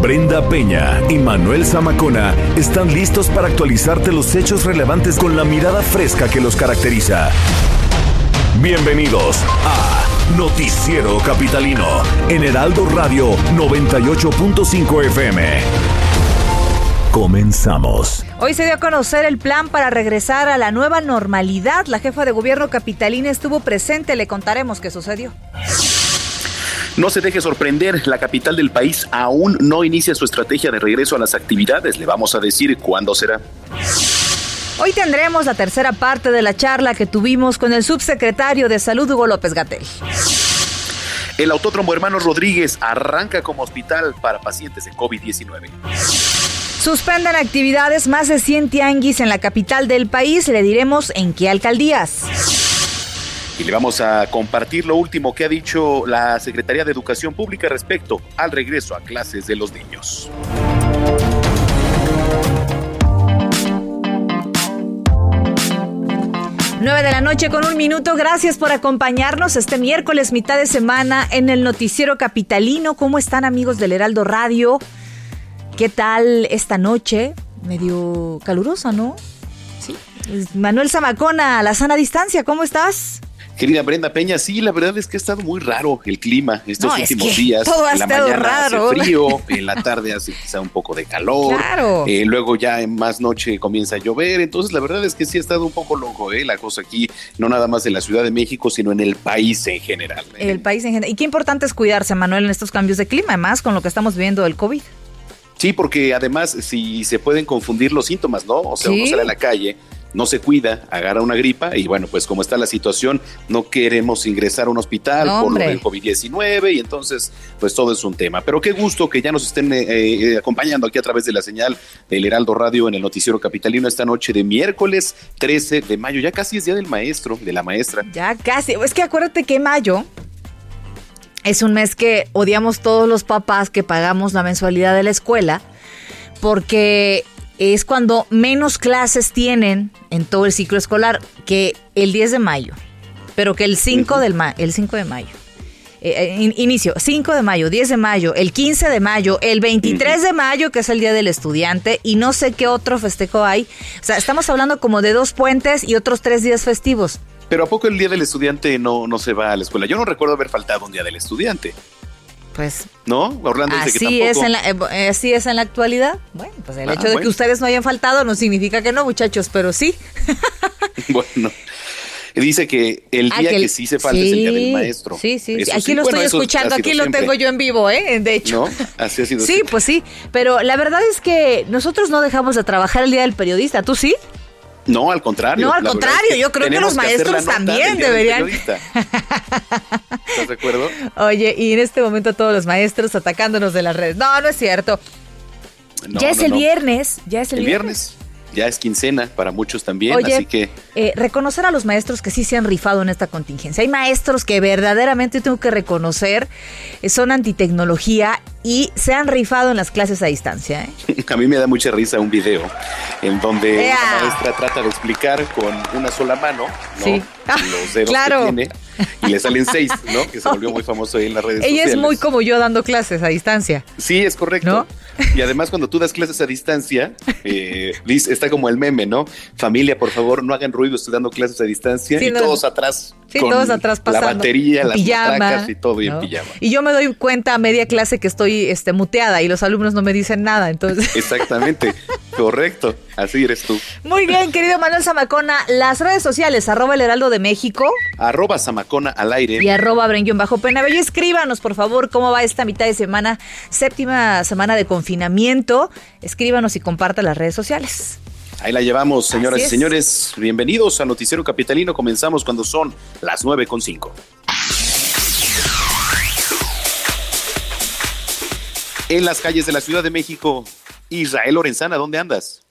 Brenda Peña y Manuel Zamacona están listos para actualizarte los hechos relevantes con la mirada fresca que los caracteriza. Bienvenidos a Noticiero Capitalino en Heraldo Radio 98.5 FM. Comenzamos. Hoy se dio a conocer el plan para regresar a la nueva normalidad. La jefa de gobierno capitalina estuvo presente. Le contaremos qué sucedió. No se deje sorprender, la capital del país aún no inicia su estrategia de regreso a las actividades. Le vamos a decir cuándo será. Hoy tendremos la tercera parte de la charla que tuvimos con el subsecretario de Salud Hugo López Gatel. El Autódromo Hermanos Rodríguez arranca como hospital para pacientes de COVID-19. Suspenden actividades más de 100 tianguis en la capital del país. Le diremos en qué alcaldías. Y le vamos a compartir lo último que ha dicho la Secretaría de Educación Pública respecto al regreso a clases de los niños. Nueve de la noche con un minuto. Gracias por acompañarnos este miércoles, mitad de semana, en el Noticiero Capitalino. ¿Cómo están, amigos del Heraldo Radio? ¿Qué tal esta noche? Medio calurosa, ¿no? Sí. Manuel Zamacona, a la sana distancia, ¿cómo estás? Querida Brenda Peña, sí, la verdad es que ha estado muy raro el clima estos No, es últimos que días. todo ha en la estado mañana raro. hace frío, en la tarde hace quizá un poco de calor. Claro. eh, luego ya en más noche comienza a llover. Entonces, la verdad es que sí ha estado un poco loco, ¿eh? La cosa aquí, no nada más en la Ciudad de México, sino en el país en general. ¿eh? El país en general. Y qué importante es cuidarse, Manuel, en estos cambios de clima, además con lo que estamos viviendo del COVID. Sí, porque además, si se pueden confundir los síntomas, ¿no? O sea, Sí. uno sale a la calle. No se cuida, agarra una gripa y bueno, pues como está la situación, no queremos ingresar a un hospital No, por lo del COVID-19 y entonces pues todo es un tema. Pero qué gusto que ya nos estén eh, eh, acompañando aquí a través de la señal del Heraldo Radio en el Noticiero Capitalino esta noche de miércoles 13 de mayo. Ya casi es Día del Maestro, de la maestra. Ya casi. Es que acuérdate que mayo es un mes que odiamos todos los papás que pagamos la mensualidad de la escuela porque es cuando menos clases tienen en todo el ciclo escolar que el 10 de mayo, pero que el 5, del ma- el 5 de mayo. Eh, eh, in- inicio, 5 de mayo, 10 de mayo, el 15 de mayo, el 23 de mayo, que es el Día del Estudiante, y no sé qué otro festejo hay. O sea, estamos hablando como de dos puentes y otros tres días festivos. Pero ¿a poco el Día del Estudiante no, no se va a la escuela? Yo no recuerdo haber faltado un Día del Estudiante, Pues ¿no? Orlando dice que Así tampoco. es, en la, eh, así es en la actualidad. Bueno, pues el Ah, hecho de que ustedes no hayan faltado no significa que no, muchachos, pero sí. Bueno, dice que el Ah, día que que, el- sí se falta es el día del sí, maestro. Sí, sí, sí. Aquí sí. lo Bueno, estoy escuchando, aquí lo siempre, tengo yo en vivo, ¿eh? De hecho. ¿No? Así ha sido Sí, siempre. pues sí. Pero la verdad es que nosotros no dejamos de trabajar el Día del Periodista. ¿Tú sí? No, al contrario. No, al contrario, es yo creo que los maestros también deberían. ¿Estás de acuerdo? Oye, y en este momento todos los maestros atacándonos de las redes. No, no es cierto. No, ya es no, el no. viernes. Ya es el, El viernes. Ya es quincena para muchos también, Oye, así que eh, reconocer a los maestros que sí se han rifado en esta contingencia. Hay maestros que verdaderamente tengo que reconocer eh, son antitecnología y se han rifado en las clases a distancia. ¿eh? a mí me da mucha risa un video en donde la maestra trata de explicar con una sola mano los dedos Claro. que tiene y le salen seis, ¿no? Que se volvió muy famoso ahí en las redes Ella sociales. es muy como yo dando clases a distancia. Sí, es correcto. ¿No? Y además cuando tú das clases a distancia, eh, está como el meme, ¿no? Familia, por favor, no hagan ruido, estoy dando clases a distancia Sí, y no. todos atrás. Sí, con todos atrás pasando. La batería, las pijama, matracas y todo y ¿no? en pijama. Y yo me doy cuenta a media clase que estoy este, muteada y los alumnos no me dicen nada. Entonces, Exactamente, correcto. Así eres tú. muy bien, querido Manuel Zamacona, las redes sociales, arroba el heraldo de México Arroba Zamacona al aire. y arroba Brenguión bajo Penabello. Escríbanos, por favor, cómo va esta mitad de semana, séptima semana de confinamiento. Escríbanos y comparta las redes sociales. Ahí la llevamos, señoras y es. señores. Bienvenidos a Noticiero Capitalino. Comenzamos cuando son las nueve con cinco. En las calles de la Ciudad de México, Israel Lorenzana, ¿dónde andas?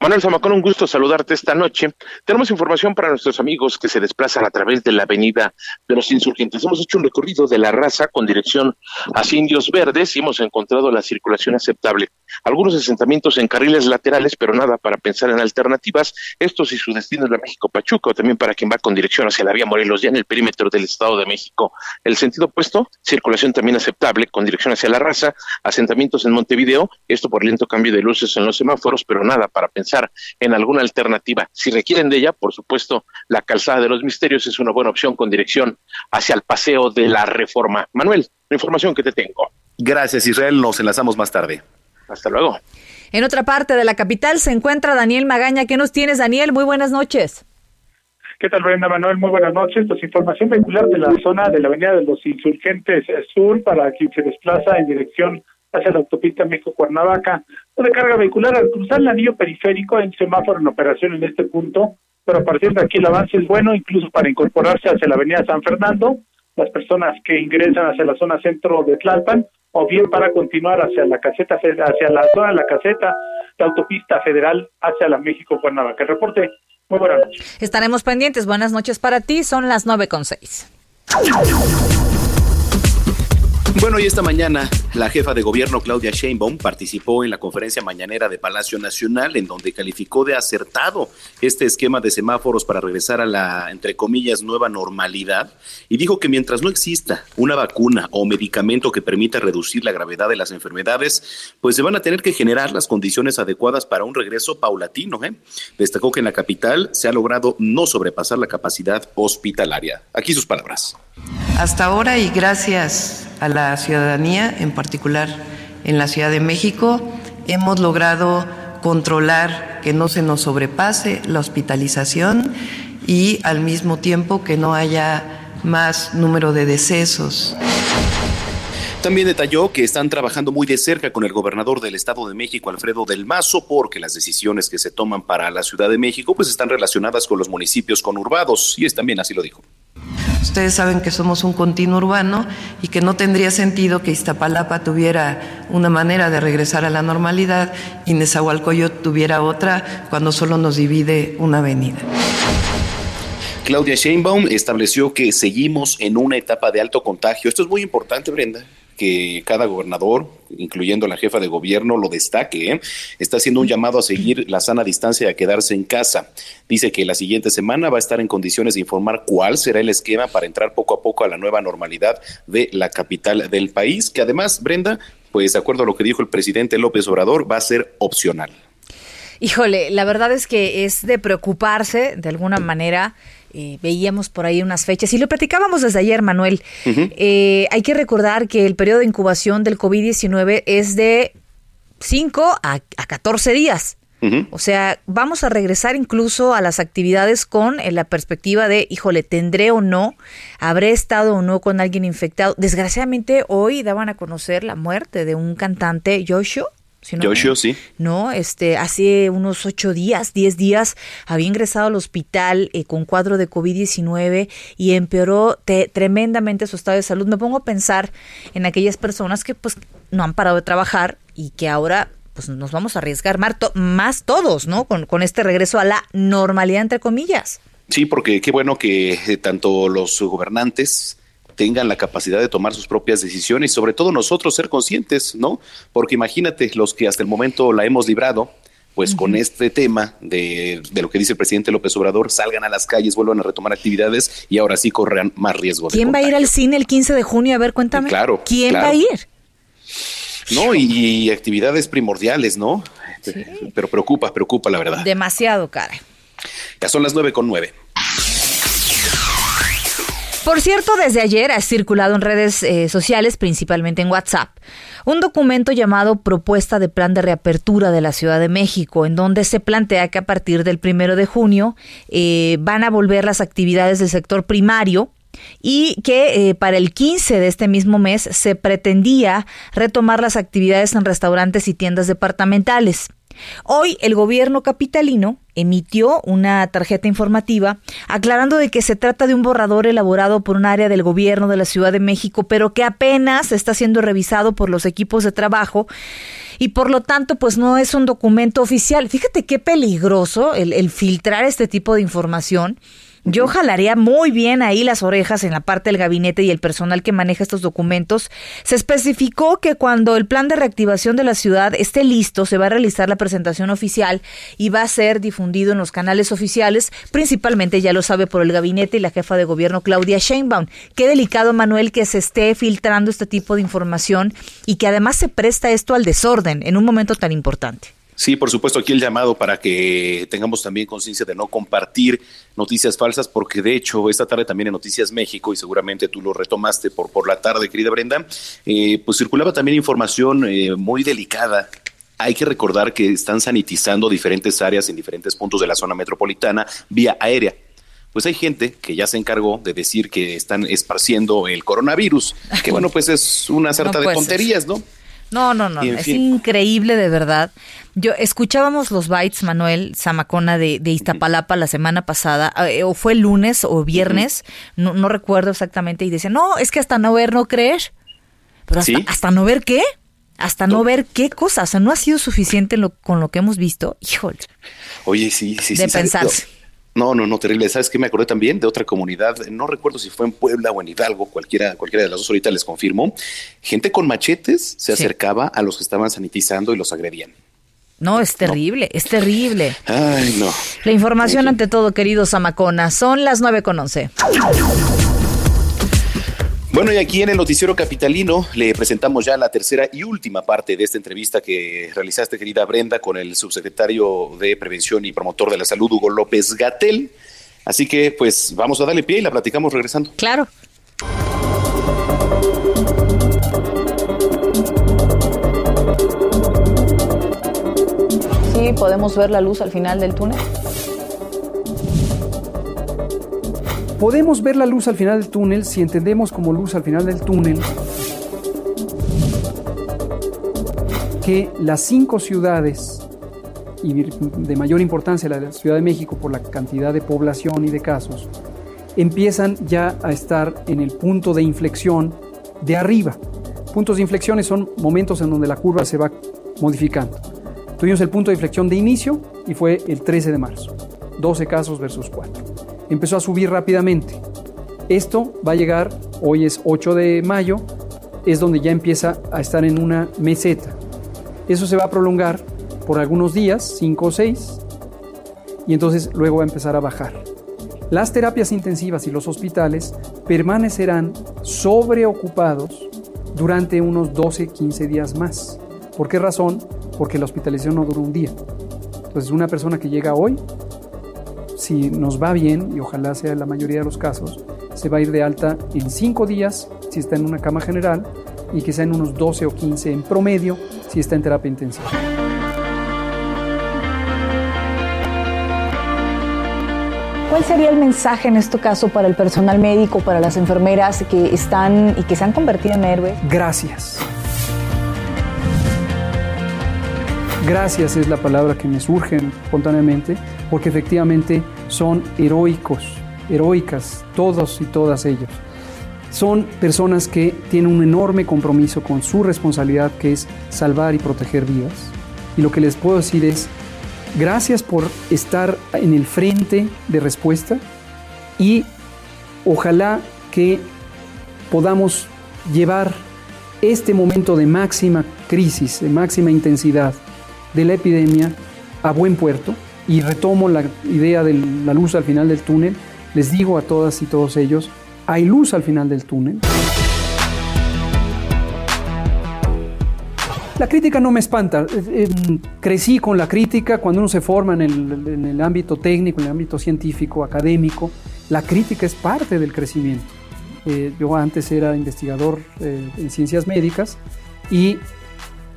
Manuel Zamacón, un gusto saludarte esta noche. Tenemos información para nuestros amigos que se desplazan a través de la avenida de los insurgentes. Hemos hecho un recorrido de la raza con dirección hacia Indios Verdes y hemos encontrado la circulación aceptable. Algunos asentamientos en carriles laterales, pero nada para pensar en alternativas. Esto si su destino es la México Pachuca o también para quien va con dirección hacia la vía Morelos, ya en el perímetro del Estado de México. El sentido opuesto, circulación también aceptable con dirección hacia la raza, asentamientos en Montevideo, esto por lento cambio de luces en los semáforos, pero nada para pensar en alguna alternativa. Si requieren de ella, por supuesto, la calzada de los misterios es una buena opción con dirección hacia el paseo de la reforma. Manuel, la información que te tengo. Gracias, Israel. Nos enlazamos más tarde. Hasta luego. En otra parte de la capital se encuentra Daniel Magaña. ¿Qué nos tienes, Daniel? Muy buenas noches. ¿Qué tal, Brenda Manuel? Muy buenas noches. Pues información vehicular de la zona de la Avenida de los Insurgentes Sur para quien se desplaza en dirección hacia la autopista México-Cuernavaca. De carga vehicular al cruzar el anillo periférico hay un semáforo en operación en este punto, pero a partir de aquí el avance es bueno, incluso para incorporarse hacia la avenida San Fernando, las personas que ingresan hacia la zona centro de Tlalpan, o bien para continuar hacia la caseta, hacia la zona de la caseta de autopista federal hacia la México-Cuernavaca. El reporte, muy buenas noches. Estaremos pendientes. Buenas noches para ti. Son las nueve con seis. Bueno, y esta mañana la jefa de gobierno Claudia Sheinbaum participó en la conferencia mañanera de Palacio Nacional en donde calificó de acertado este esquema de semáforos para regresar a la, entre comillas, nueva normalidad y dijo que mientras no exista una vacuna o medicamento que permita reducir la gravedad de las enfermedades, pues se van a tener que generar las condiciones adecuadas para un regreso paulatino. ¿eh? Destacó que en la capital se ha logrado no sobrepasar la capacidad hospitalaria. Aquí sus palabras. Hasta ahora y gracias a la ciudadanía, en particular en la Ciudad de México, hemos logrado controlar que no se nos sobrepase la hospitalización y al mismo tiempo que no haya más número de decesos. También detalló que están trabajando muy de cerca con el gobernador del Estado de México, Alfredo del Mazo, porque las decisiones que se toman para la Ciudad de México pues están relacionadas con los municipios conurbados y es también así lo dijo. Ustedes saben que somos un continuo urbano y que no tendría sentido que Iztapalapa tuviera una manera de regresar a la normalidad y Nezahualcóyotl tuviera otra cuando solo nos divide una avenida. Claudia Sheinbaum estableció que seguimos en una etapa de alto contagio. Esto es muy importante, Brenda que cada gobernador, incluyendo la jefa de gobierno, lo destaque. ¿eh? Está haciendo un llamado a seguir la sana distancia y a quedarse en casa. Dice que la siguiente semana va a estar en condiciones de informar cuál será el esquema para entrar poco a poco a la nueva normalidad de la capital del país, que además, Brenda, pues de acuerdo a lo que dijo el presidente López Obrador, va a ser opcional. Híjole, la verdad es que es de preocuparse de alguna manera. Eh, veíamos por ahí unas fechas y lo platicábamos desde ayer, Manuel. eh, hay que recordar que el periodo de incubación del COVID-19 es de 5 a, a 14 días. O sea, vamos a regresar incluso a las actividades con eh, la perspectiva de, híjole, ¿tendré o no? ¿Habré estado o no con alguien infectado? Desgraciadamente, hoy daban a conocer la muerte de un cantante, Joshua. Si no, Joshua, sí. No, este, hace unos ocho días, diez días, había ingresado al hospital eh, con cuadro de COVID-19 y empeoró te, tremendamente su estado de salud. Me pongo a pensar en aquellas personas que pues no han parado de trabajar y que ahora pues nos vamos a arriesgar más todos, ¿no? Con, con, este regreso a la normalidad, entre comillas. Sí, porque qué bueno que eh, tanto los gobernantes tengan la capacidad de tomar sus propias decisiones y sobre todo nosotros ser conscientes, ¿no? Porque imagínate los que hasta el momento la hemos librado, pues uh -huh. con este tema de, de, lo que dice el presidente López Obrador, salgan a las calles, vuelvan a retomar actividades y ahora sí corran más riesgo. ¿Quién va a ir al cine el 15 de junio? A ver, cuéntame. Claro. ¿Quién claro. va a ir? No, y, y, actividades primordiales, ¿no? Sí. Pero preocupa, preocupa la verdad. Demasiado, cara. Ya son las nueve con nueve. Por cierto, desde ayer ha circulado en redes eh, sociales, principalmente en WhatsApp, un documento llamado Propuesta de Plan de Reapertura de la Ciudad de México, en donde se plantea que a partir del primero de junio eh, van a volver las actividades del sector primario y que eh, para el 15 de este mismo mes se pretendía retomar las actividades en restaurantes y tiendas departamentales. Hoy el gobierno capitalino emitió una tarjeta informativa aclarando de que se trata de un borrador elaborado por un área del gobierno de la Ciudad de México, pero que apenas está siendo revisado por los equipos de trabajo y por lo tanto pues no es un documento oficial. Fíjate qué peligroso el, el filtrar este tipo de información yo jalaría muy bien ahí las orejas en la parte del gabinete y el personal que maneja estos documentos. Se especificó que cuando el plan de reactivación de la ciudad esté listo, se va a realizar la presentación oficial y va a ser difundido en los canales oficiales, principalmente, ya lo sabe, por el gabinete y la jefa de gobierno Claudia Sheinbaum. Qué delicado, Manuel, que se esté filtrando este tipo de información y que además se presta esto al desorden en un momento tan importante. Sí, por supuesto, aquí el llamado para que tengamos también conciencia de no compartir noticias falsas, porque de hecho esta tarde también en Noticias México, y seguramente tú lo retomaste por, por la tarde, querida Brenda, eh, pues circulaba también información eh, muy delicada hay que recordar que están sanitizando diferentes áreas en diferentes puntos de la zona metropolitana vía aérea. Pues hay gente que ya se encargó de decir que están esparciendo el coronavirus, que bueno, pues es una sarta de tonterías, ¿no? No, no, no, es increíble de verdad. Yo escuchábamos los bytes, Manuel Zamacona de, de Iztapalapa la semana pasada, eh, o fue lunes o viernes, no, no, recuerdo exactamente, y decía, no, es que hasta no ver, no creer. Pero hasta, hasta no ver qué, hasta no. ver qué cosa, o sea, no ha sido suficiente lo, con lo que hemos visto. Híjole. Oye, sí, sí, de sí. pensarse. No, no, no, terrible. ¿Sabes qué? Me acordé también de otra comunidad, no recuerdo si fue en Puebla o en Hidalgo, cualquiera, cualquiera de las dos ahorita les confirmo. Gente con machetes se acercaba a los que estaban sanitizando y los agredían. No, es terrible, es terrible. Ay, no. La información ante todo, querido Zamacona. Son las nueve con once. Bueno, y aquí en el Noticiero Capitalino le presentamos ya la tercera y última parte de esta entrevista que realizaste, querida Brenda, con el subsecretario de Prevención y Promotor de la Salud, Hugo López Gatel. Así que, pues, vamos a darle pie y la platicamos regresando. Claro. Sí, podemos ver la luz al final del túnel. Podemos ver la luz al final del túnel si entendemos como luz al final del túnel que las cinco ciudades y de mayor importancia la Ciudad de México por la cantidad de población y de casos, empiezan ya a estar en el punto de inflexión de arriba. Puntos de inflexión son momentos en donde la curva se va modificando. Tuvimos el punto de inflexión de inicio y fue el 13 de marzo, 12 casos versus 4 empezó a subir rápidamente. Esto va a llegar, hoy es 8 de mayo, es donde ya empieza a estar en una meseta. Eso se va a prolongar por algunos días, 5 o 6, y entonces luego va a empezar a bajar. Las terapias intensivas y los hospitales permanecerán sobreocupados durante unos 12, 15 días más. ¿Por qué razón? Porque la hospitalización no dura un día. Entonces, una persona que llega hoy si nos va bien, y ojalá sea la mayoría de los casos, se va a ir de alta en 5 días si está en una cama general y que sea en unos 12 o 15 en promedio si está en terapia intensiva. ¿Cuál sería el mensaje en este caso para el personal médico, para las enfermeras que están y que se han convertido en héroes? Gracias. Gracias es la palabra que me surge espontáneamente, porque efectivamente son heroicos, heroicas, todos y todas ellos. Son personas que tienen un enorme compromiso con su responsabilidad, que es salvar y proteger vidas. Y lo que les puedo decir es, gracias por estar en el frente de respuesta y ojalá que podamos llevar este momento de máxima crisis, de máxima intensidad, de la epidemia a buen puerto y retomo la idea de la luz al final del túnel. Les digo a todas y todos ellos, hay luz al final del túnel. La crítica no me espanta. Eh, eh, crecí con la crítica cuando uno se forma en el, ámbito técnico, en el ámbito científico, académico. La crítica es parte del crecimiento. Eh, yo antes era investigador en ciencias médicas y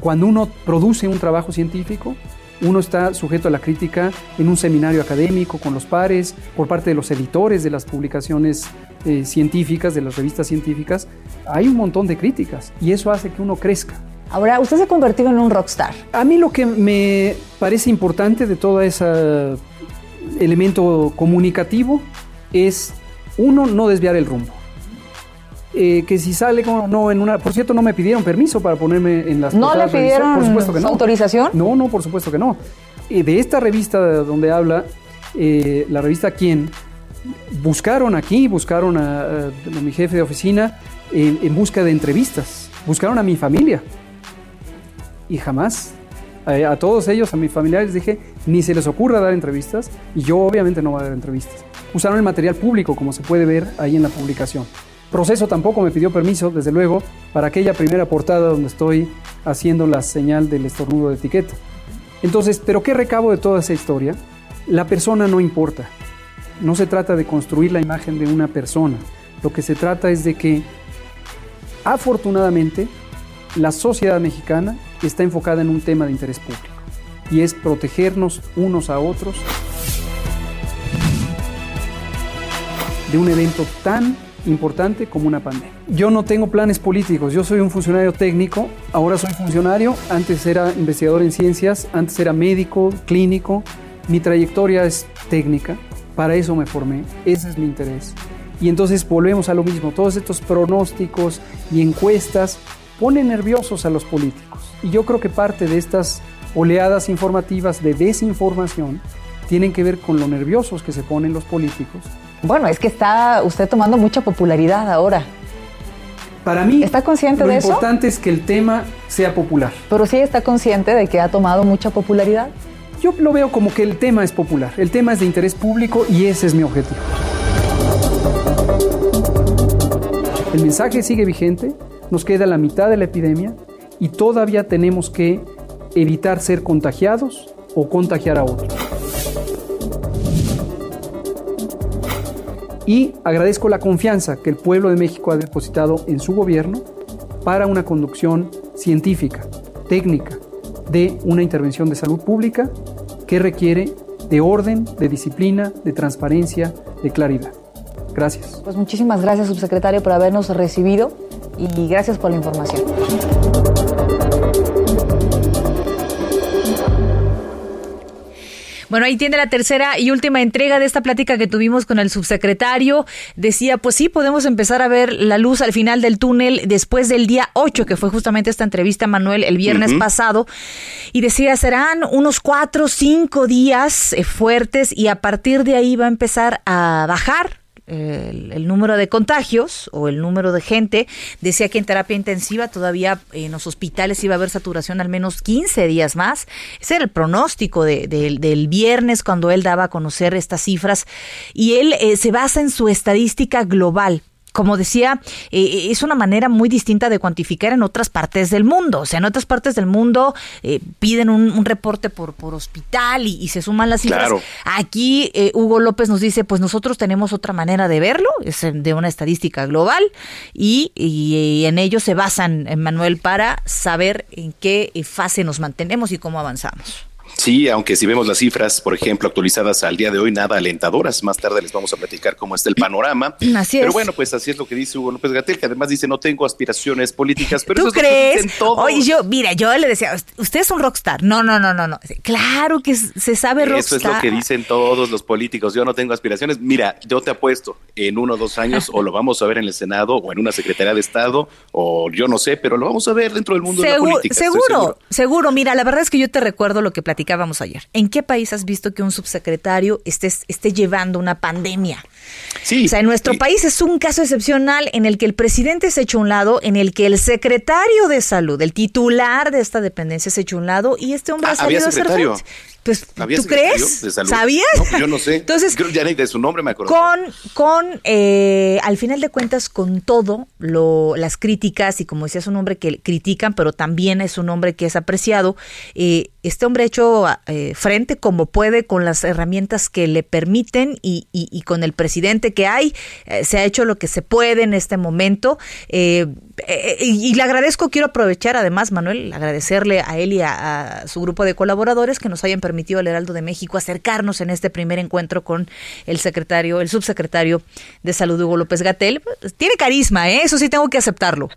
cuando uno produce un trabajo científico, uno está sujeto a la crítica en un seminario académico con los pares, por parte de los editores de las publicaciones eh, científicas, de las revistas científicas. Hay un montón de críticas y eso hace que uno crezca. Ahora, usted se ha convertido en un rockstar. A mí lo que me parece importante de todo ese elemento comunicativo es, uno, no desviar el rumbo. Eh, que si sale como no en una. Por cierto, no me pidieron permiso para ponerme en las. ¿No le pidieron Por supuesto que no. autorización? No, no, por supuesto que no. Eh, de esta revista donde habla, eh, la revista Quién, buscaron aquí, buscaron a, a- a mi jefe de oficina en, en busca de entrevistas. Buscaron a mi familia. Y jamás. A, a todos ellos, a mis familiares, dije, ni se les ocurra dar entrevistas. Y yo obviamente no voy a dar entrevistas. Usaron el material público, como se puede ver ahí en la publicación. Proceso tampoco me pidió permiso, desde luego, para aquella primera portada donde estoy haciendo la señal del estornudo de etiqueta. Entonces, ¿pero qué recabo de toda esa historia? La persona no importa. No se trata de construir la imagen de una persona. Lo que se trata es de que, afortunadamente, la sociedad mexicana está enfocada en un tema de interés público y es protegernos unos a otros de un evento tan importante como una pandemia. Yo no tengo planes políticos, yo soy un funcionario técnico, ahora soy funcionario, antes era investigador en ciencias, antes era médico, clínico, mi trayectoria es técnica, para eso me formé, ese es mi interés. Y entonces volvemos a lo mismo, todos estos pronósticos y encuestas ponen nerviosos a los políticos. Y yo creo que parte de estas oleadas informativas de desinformación tienen que ver con lo nerviosos que se ponen los políticos Bueno, es que está usted tomando mucha popularidad ahora. Para mí, ¿Está consciente lo de eso? importante es que el tema sea popular. Pero sí está consciente de que ha tomado mucha popularidad. Yo lo veo como que el tema es popular, el tema es de interés público y ese es mi objetivo. El mensaje sigue vigente, nos queda la mitad de la epidemia y todavía tenemos que evitar ser contagiados o contagiar a otros. Y agradezco la confianza que el pueblo de México ha depositado en su gobierno para una conducción científica, técnica, de una intervención de salud pública que requiere de orden, de disciplina, de transparencia, de claridad. Gracias. Pues muchísimas gracias, subsecretario, por habernos recibido y gracias por la información. Bueno, ahí tiene la tercera y última entrega de esta plática que tuvimos con el subsecretario. Decía, pues sí, podemos empezar a ver la luz al final del túnel después del día 8, que fue justamente esta entrevista, Manuel, el viernes pasado. Y decía, serán unos cuatro, cinco días eh, fuertes y a partir de ahí va a empezar a bajar el, número de contagios o el número de gente. Decía que en terapia intensiva todavía en los hospitales iba a haber saturación al menos 15 días más. Ese era el pronóstico de- del viernes cuando él daba a conocer estas cifras. Y él eh, se basa en su estadística global. Como decía, eh, es una manera muy distinta de cuantificar en otras partes del mundo. O sea, en otras partes del mundo eh, piden un, un reporte por, por hospital y, y se suman las cifras. Claro. Aquí eh, Hugo López nos dice, pues nosotros tenemos otra manera de verlo, es de una estadística global y, y, y en ello se basan, Manuel, para saber en qué fase nos mantenemos y cómo avanzamos. Sí, aunque si vemos las cifras, por ejemplo, actualizadas al día de hoy, nada alentadoras. Más tarde les vamos a platicar cómo está el panorama. Así Pero es. bueno, pues así es lo que dice Hugo López Gatel, que además dice no tengo aspiraciones políticas, pero ¿Tú eso es lo que crees? dicen todos. Oye, yo, mira, yo le decía, usted es un rockstar. No, no, no, no, no. Claro que se sabe rockstar. Eso es lo que dicen todos los políticos. Yo no tengo aspiraciones. Mira, yo te apuesto, en uno o dos años o lo vamos a ver en el Senado o en una Secretaría de Estado o yo no sé, pero lo vamos a ver dentro del mundo de la Seguro, política. estoy seguro, seguro. Mira, la verdad es que yo te recuerdo lo que platicábamos ayer. ¿En qué país has visto que un subsecretario esté, esté llevando una pandemia? Sí. O sea, en nuestro Sí. país es un caso excepcional en el que el presidente se echa un lado, en el que el secretario de salud, el titular de esta dependencia se echa un lado y este hombre Ah, ha salido había a frente. Pues, ¿Había ¿tú crees? ¿Sabías? No, yo no sé. Entonces, Creo ya ni de su nombre me acuerdo. con, con eh, al final de cuentas, con todo lo, las críticas, y como decía, es un hombre que critican, pero también es un hombre que es apreciado, eh, este hombre ha hecho eh, frente como puede con las herramientas que le permiten y, y- y con el presidente que hay, eh, se ha hecho lo que se puede en este momento. eh, eh, y, y le agradezco, quiero aprovechar además, Manuel, agradecerle a él y a, a su grupo de colaboradores que nos hayan permitido al Heraldo de México acercarnos en este primer encuentro con el secretario, el subsecretario de Salud, Hugo López Gatel. Tiene carisma, ¿eh? eso sí tengo que aceptarlo.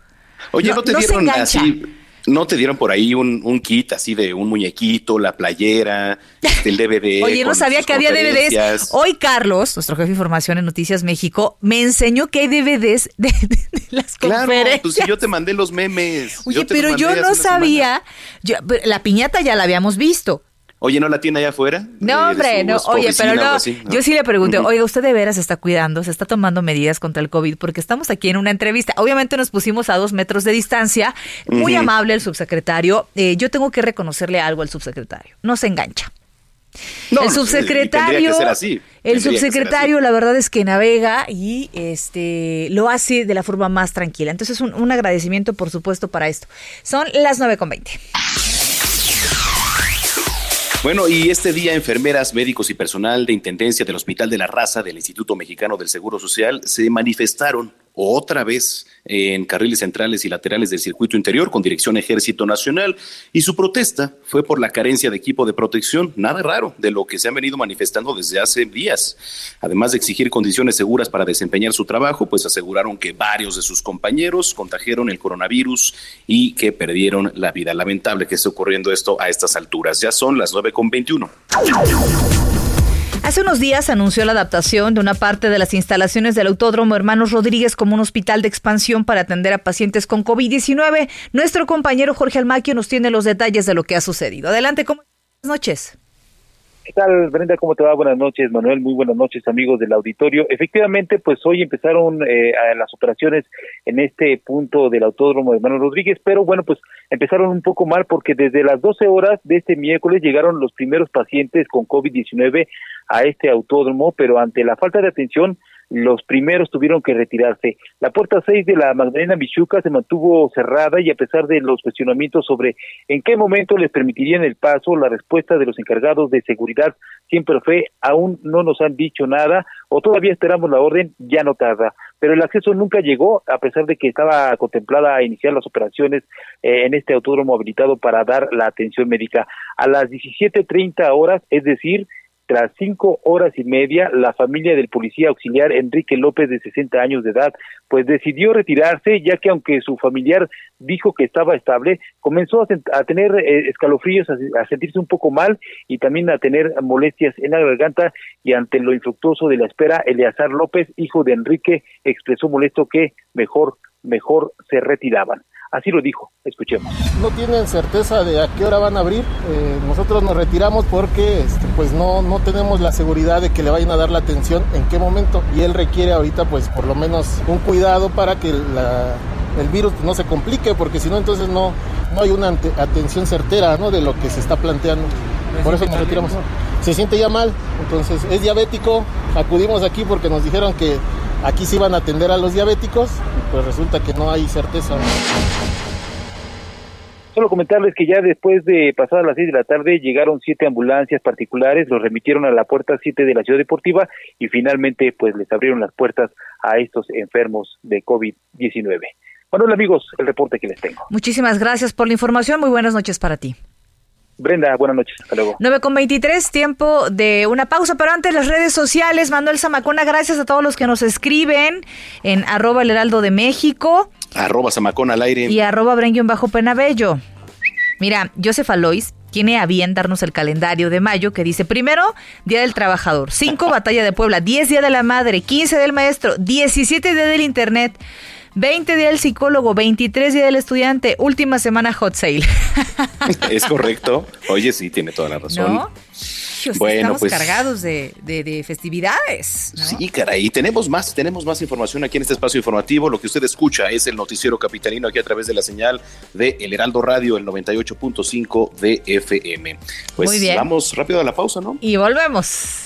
Oye, no- no, te dieron así ¿No te dieron por ahí un, un kit así de un muñequito, la playera, este, el DVD? Oye, no sabía que había DVDs. Hoy Carlos, nuestro jefe de información en Noticias México, me enseñó que hay DVDs de, de las Claro, conferencias. pues yo te mandé los memes. Oye, pero yo no sabía. yo- la piñata ya la habíamos visto. Oye, ¿no la tiene allá afuera? No, de hombre, no. Oye, pero no. así, ¿no? Yo sí le pregunté, oiga, ¿usted de veras se está cuidando? ¿Se está tomando medidas contra el COVID? Porque estamos aquí en una entrevista. Obviamente nos pusimos a dos metros de distancia. Muy amable el subsecretario. Eh, yo tengo que reconocerle algo al subsecretario. No se engancha. No, el subsecretario, que ser así, el subsecretario, la verdad es que navega y este lo hace de la forma más tranquila. Entonces, un, un agradecimiento, por supuesto, para esto. Son las 9.20. Bueno, y este día enfermeras, médicos y personal de Intendencia del Hospital de la Raza del Instituto Mexicano del Seguro Social se manifestaron otra vez en carriles centrales y laterales del circuito interior con dirección Ejército Nacional y su protesta fue por la carencia de equipo de protección, nada raro de lo que se han venido manifestando desde hace días. Además de exigir condiciones seguras para desempeñar su trabajo, pues aseguraron que varios de sus compañeros contagiaron el coronavirus y que perdieron la vida. Lamentable que esté ocurriendo esto a estas alturas. Ya son las 9.21. Hace unos días anunció la adaptación de una parte de las instalaciones del Autódromo Hermanos Rodríguez como un hospital de expansión para atender a pacientes con COVID-19. Nuestro compañero Jorge Almaquio nos tiene los detalles de lo que ha sucedido. Adelante, ¿cómo? Buenas noches. ¿Qué tal, Brenda? ¿Cómo te va? Buenas noches, Manuel. Muy buenas noches, amigos del auditorio. Efectivamente, pues hoy empezaron eh, las operaciones en este punto del Autódromo de Manuel Rodríguez, pero bueno, pues empezaron un poco mal porque desde las 12 horas de este miércoles llegaron los primeros pacientes con COVID-19 a este autódromo, pero ante la falta de atención, los primeros tuvieron que retirarse. La puerta 6 de la Magdalena Michuca se mantuvo cerrada y a pesar de los cuestionamientos sobre en qué momento les permitirían el paso, la respuesta de los encargados de seguridad siempre fue aún no nos han dicho nada o todavía esperamos la orden, ya no tarda. Pero el acceso nunca llegó a pesar de que estaba contemplada iniciar las operaciones eh, en este autódromo habilitado para dar la atención médica. A las 17.30 horas, es decir, tras cinco horas y media, la familia del policía auxiliar Enrique López, de 60 años de edad, pues decidió retirarse, ya que aunque su familiar dijo que estaba estable, comenzó a, tener eh, escalofríos, a, a sentirse un poco mal y también a tener molestias en la garganta y ante lo infructuoso de la espera, Eleazar López, hijo de Enrique, expresó molesto que mejor, mejor se retiraban. Así lo dijo, escuchemos. no tienen certeza de a qué hora van a abrir. Eh, nosotros nos retiramos porque este, pues no, no tenemos la seguridad de que le vayan a dar la atención en qué momento. Y él requiere ahorita pues por lo menos un cuidado para que el virus no se complique, porque si no entonces no, no hay una atención certera ¿no? de lo que se está planteando. Por eso nos retiramos. Se siente ya mal, entonces es diabético. Acudimos aquí porque nos dijeron que aquí se iban a atender a los diabéticos, y pues resulta que no hay certeza. Solo comentarles que ya después de pasadas las seis de la tarde llegaron siete ambulancias particulares, los remitieron a la puerta 7 de la ciudad deportiva y finalmente pues les abrieron las puertas a estos enfermos de COVID-19. Bueno, amigos, el reporte que les tengo. Muchísimas gracias por la información. Muy buenas noches para ti. Brenda, buenas noches. Hasta luego. 9 con 23, tiempo de una pausa, pero antes las redes sociales. Manuel Zamacona, gracias a todos los que nos escriben en arroba el heraldo de México Arroba Zamacón al aire. y arroba brenguión bajo penabello. Mira, Joseph Alois tiene a bien darnos el calendario de mayo que dice primero Día del Trabajador, 5 Batalla de Puebla, 10 Día de la Madre, 15 del Maestro, 17 Día del Internet, 20 Día del Psicólogo, 23 Día del Estudiante, última semana Hot Sale. Es correcto. Oye, sí, tiene toda la razón. Bueno, estamos pues- cargados de, de- de festividades. ¿no? Sí, caray, y tenemos más, tenemos más información aquí en este espacio informativo. Lo que usted escucha es el noticiero capitalino aquí a través de la señal de El Heraldo Radio, el 98.5 de FM. Pues Muy bien. vamos rápido a la pausa, ¿no? Y volvemos.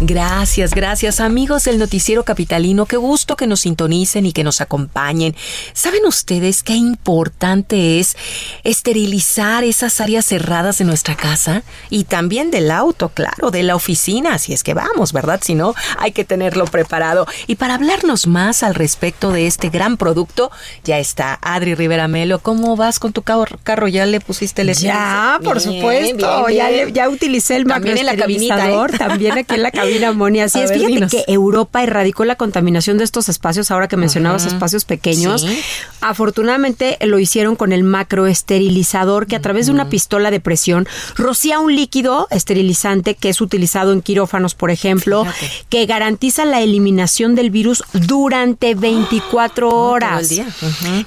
Gracias, gracias amigos del noticiero capitalino, qué gusto que nos sintonicen y que nos acompañen. ¿Saben ustedes qué importante es esterilizar esas áreas cerradas de nuestra casa? Y también del auto, claro, de la oficina, si es que vamos, ¿verdad? Si no, hay que tenerlo preparado. Y para hablarnos más al respecto de este gran producto, ya está Adri Rivera Melo. ¿Cómo vas con tu carro? ¿Ya le pusiste el Ya, por supuesto. Ya, ya, utilicé el también en la cabinita, ¿eh? también aquí en la cabina Moni. Así es, fíjate que Europa erradicó la contaminación de estos espacios, ahora que mencionabas espacios pequeños. Afortunadamente lo hicieron con el macroesterilizador que a través de una pistola de presión rocía un líquido esterilizante que es utilizado en quirófanos, por ejemplo, que garantiza la eliminación del virus durante 24 horas.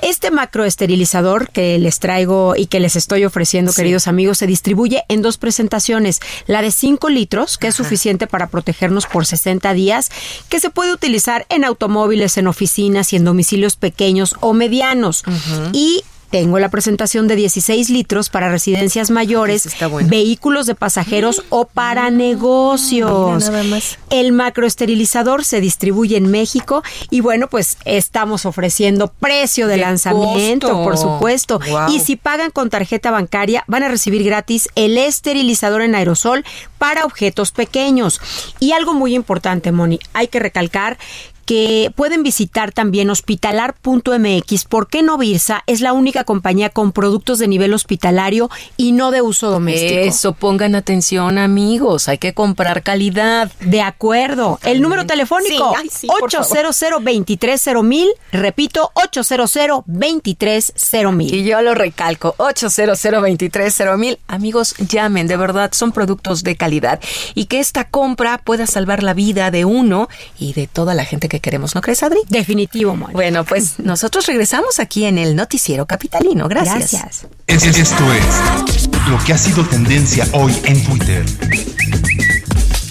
Este macroesterilizador que les traigo y que les estoy ofreciendo, queridos amigos, se distribuye en dos presentaciones. La de 5 litros, que es suficiente para protegernos por 60 días, que se puede utilizar en automóviles, en oficinas y en domicilios pequeños o medianos. Y tengo la presentación de 16 litros para residencias mayores, vehículos de pasajeros o para negocios. El macroesterilizador se distribuye en México y bueno, pues estamos ofreciendo precio de lanzamiento, por supuesto. Y si pagan con tarjeta bancaria, van a recibir gratis el esterilizador en aerosol para objetos pequeños. Y algo muy importante, Moni, hay que recalcar que pueden visitar también hospitalar.mx. ¿Por qué no Birsa? Es la única compañía con productos de nivel hospitalario y no de uso doméstico. Eso, pongan atención, amigos. Hay que comprar calidad. De acuerdo. El número telefónico, sí, 800 mil Repito, 800 mil Y yo lo recalco, 800 mil Amigos, llamen, de verdad, son productos de calidad. Y que esta compra pueda salvar la vida de uno y de toda la gente que queremos, ¿no crees, Adri? Definitivo, Moni. Bueno, pues nosotros regresamos aquí en el Noticiero Capitalino. Gracias. Gracias. Esto es lo que ha sido tendencia hoy en Twitter.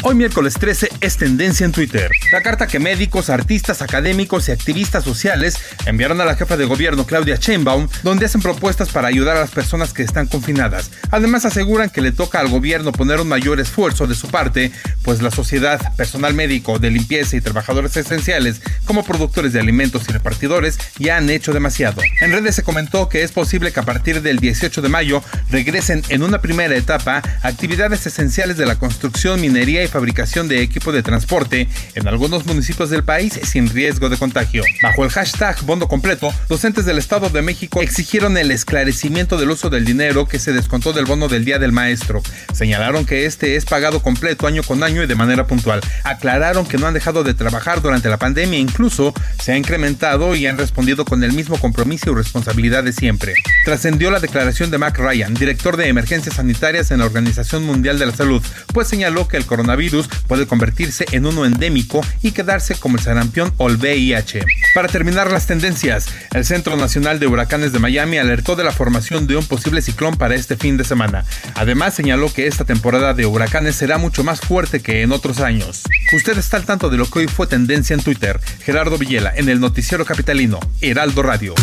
Hoy miércoles 13 es tendencia en Twitter. La carta que médicos, artistas, académicos y activistas sociales enviaron a la jefa de gobierno Claudia Sheinbaum, donde hacen propuestas para ayudar a las personas que están confinadas. Además aseguran que le toca al gobierno poner un mayor esfuerzo de su parte, pues la sociedad, personal médico, de limpieza y trabajadores esenciales, como productores de alimentos y repartidores, ya han hecho demasiado. En redes se comentó que es posible que a partir del 18 de mayo regresen en una primera etapa actividades esenciales de la construcción, minería y fabricación de equipo de transporte en algunos municipios del país sin riesgo de contagio. Bajo el hashtag Bondo Completo, docentes del Estado de México exigieron el esclarecimiento del uso del dinero que se descontó del bono del Día del Maestro. Señalaron que este es pagado completo año con año y de manera puntual. Aclararon que no han dejado de trabajar durante la pandemia, incluso se ha incrementado y han respondido con el mismo compromiso y responsabilidad de siempre. Trascendió la declaración de Mac Ryan, director de emergencias sanitarias en la Organización Mundial de la Salud, pues señaló que el coronavirus puede convertirse en uno endémico y quedarse como el sarampión o el VIH. Para terminar las tendencias, el Centro Nacional de Huracanes de Miami alertó de la formación de un posible ciclón para este fin de semana. Además señaló que esta temporada de huracanes será mucho más fuerte que en otros años. Usted está al tanto de lo que hoy fue tendencia en Twitter. Gerardo Villela en el Noticiero Capitalino, Heraldo Radio.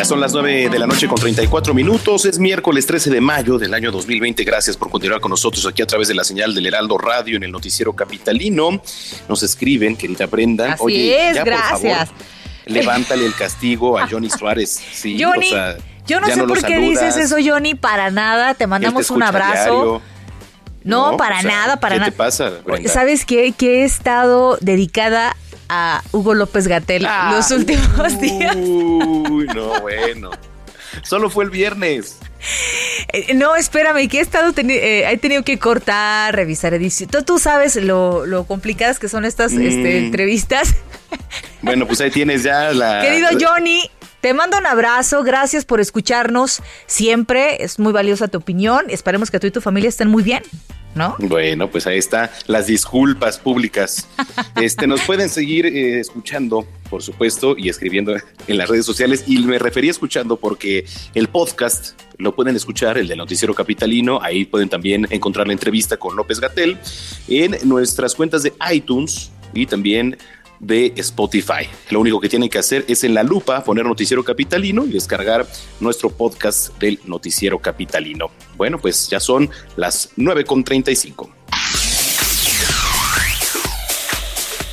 Ya son las 9 de la noche con 34 minutos. Es miércoles 13 de mayo del año 2020. Gracias por continuar con nosotros aquí a través de la señal del Heraldo Radio en el noticiero capitalino. Nos escriben, querida Brenda. Así Oye, es, gracias. levántale el castigo a Johnny Suárez. Sí, Johnny, yo no sé por qué dices eso, Johnny, para nada. Te mandamos un abrazo. No, para nada, para nada. ¿Qué te pasa? ¿Sabes qué? Que he estado dedicada a Hugo López Gatel ah, los últimos días. Uy, no, bueno. Solo fue el viernes. Eh, no, espérame, que he estado eh, he tenido que cortar, revisar edición. Tú, sabes lo, lo, complicadas que son estas este, mm. entrevistas. Bueno, pues ahí tienes ya la. Querido Johnny, te mando un abrazo, gracias por escucharnos siempre. Es muy valiosa tu opinión. Esperemos que tú y tu familia estén muy bien. ¿No? Bueno, pues ahí está las disculpas públicas. Este, nos pueden seguir eh, escuchando, por supuesto, y escribiendo en las redes sociales. Y me refería escuchando porque el podcast lo pueden escuchar, el del Noticiero Capitalino. Ahí pueden también encontrar la entrevista con López Gatel en nuestras cuentas de iTunes y también de Spotify. Lo único que tienen que hacer es en la lupa poner Noticiero Capitalino y descargar nuestro podcast del Noticiero Capitalino. Bueno, pues ya son las 9.35.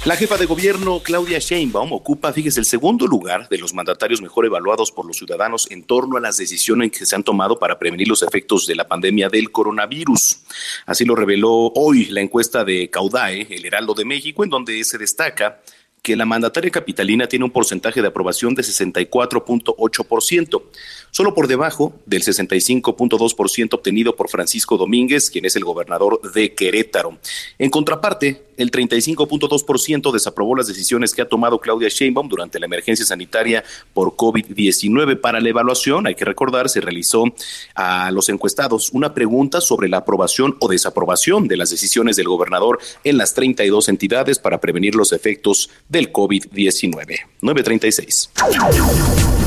La jefa de gobierno, Claudia Sheinbaum, ocupa, fíjese, el segundo lugar de los mandatarios mejor evaluados por los ciudadanos en torno a las decisiones que se han tomado para prevenir los efectos de la pandemia del coronavirus. Así lo reveló hoy la encuesta de Caudae, el Heraldo de México, en donde se destaca que la mandataria capitalina tiene un porcentaje de aprobación de 64.8%, solo por debajo del 65.2% obtenido por Francisco Domínguez, quien es el gobernador de Querétaro. En contraparte, el 35.2% desaprobó las decisiones que ha tomado Claudia Sheinbaum durante la emergencia sanitaria por COVID-19. Para la evaluación, hay que recordar, se realizó a los encuestados una pregunta sobre la aprobación o desaprobación de las decisiones del gobernador en las 32 entidades para prevenir los efectos del COVID-19. 936.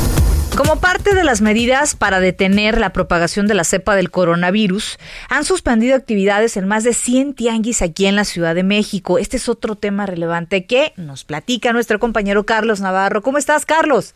Como parte de las medidas para detener la propagación de la cepa del coronavirus, han suspendido actividades en más de 100 tianguis aquí en la Ciudad de México. Este es otro tema relevante que nos platica nuestro compañero Carlos Navarro. ¿Cómo estás, Carlos?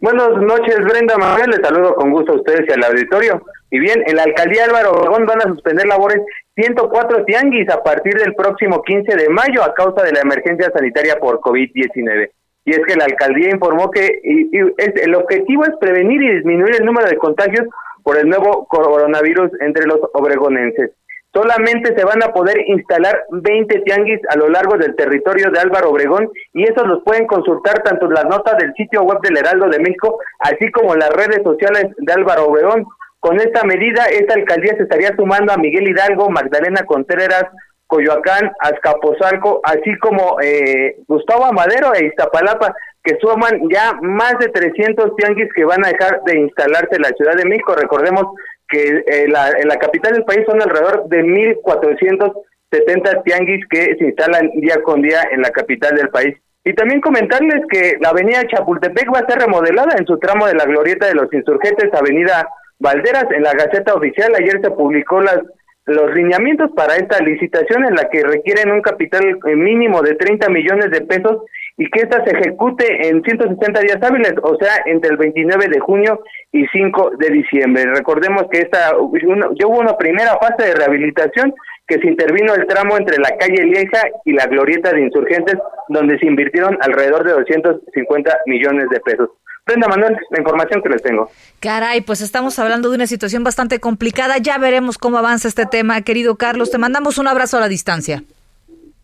Buenas noches, Brenda Manuel. Les saludo con gusto a ustedes y al auditorio. Y bien, en la alcaldía Álvaro Obregón van a suspender labores 104 tianguis a partir del próximo 15 de mayo a causa de la emergencia sanitaria por COVID-19 y es que la alcaldía informó que el objetivo es prevenir y disminuir el número de contagios por el nuevo coronavirus entre los obregonenses. Solamente se van a poder instalar 20 tianguis a lo largo del territorio de Álvaro Obregón y esos los pueden consultar tanto en las notas del sitio web del Heraldo de México, así como las redes sociales de Álvaro Obregón. Con esta medida, esta alcaldía se estaría sumando a Miguel Hidalgo, Magdalena Contreras, Coyoacán, Azcapotzalco, así como eh, Gustavo Amadero e Iztapalapa, que suman ya más de 300 tianguis que van a dejar de instalarse en la Ciudad de México. Recordemos que eh, la, en la capital del país son alrededor de 1.470 tianguis que se instalan día con día en la capital del país. Y también comentarles que la avenida Chapultepec va a ser remodelada en su tramo de la glorieta de los insurgentes, avenida Valderas, en la Gaceta Oficial. Ayer se publicó las los lineamientos para esta licitación en la que requieren un capital eh, mínimo de 30 millones de pesos y que ésta se ejecute en 160 días hábiles, o sea, entre el 29 de junio y 5 de diciembre. Recordemos que esta ya hubo una primera fase de rehabilitación que se intervino el tramo entre la calle Lieja y la glorieta de insurgentes, donde se invirtieron alrededor de 250 millones de pesos. Brenda Manuel, la información que les tengo. Caray, pues estamos hablando de una situación bastante complicada. Ya veremos cómo avanza este tema, querido Carlos. Te mandamos un abrazo a la distancia.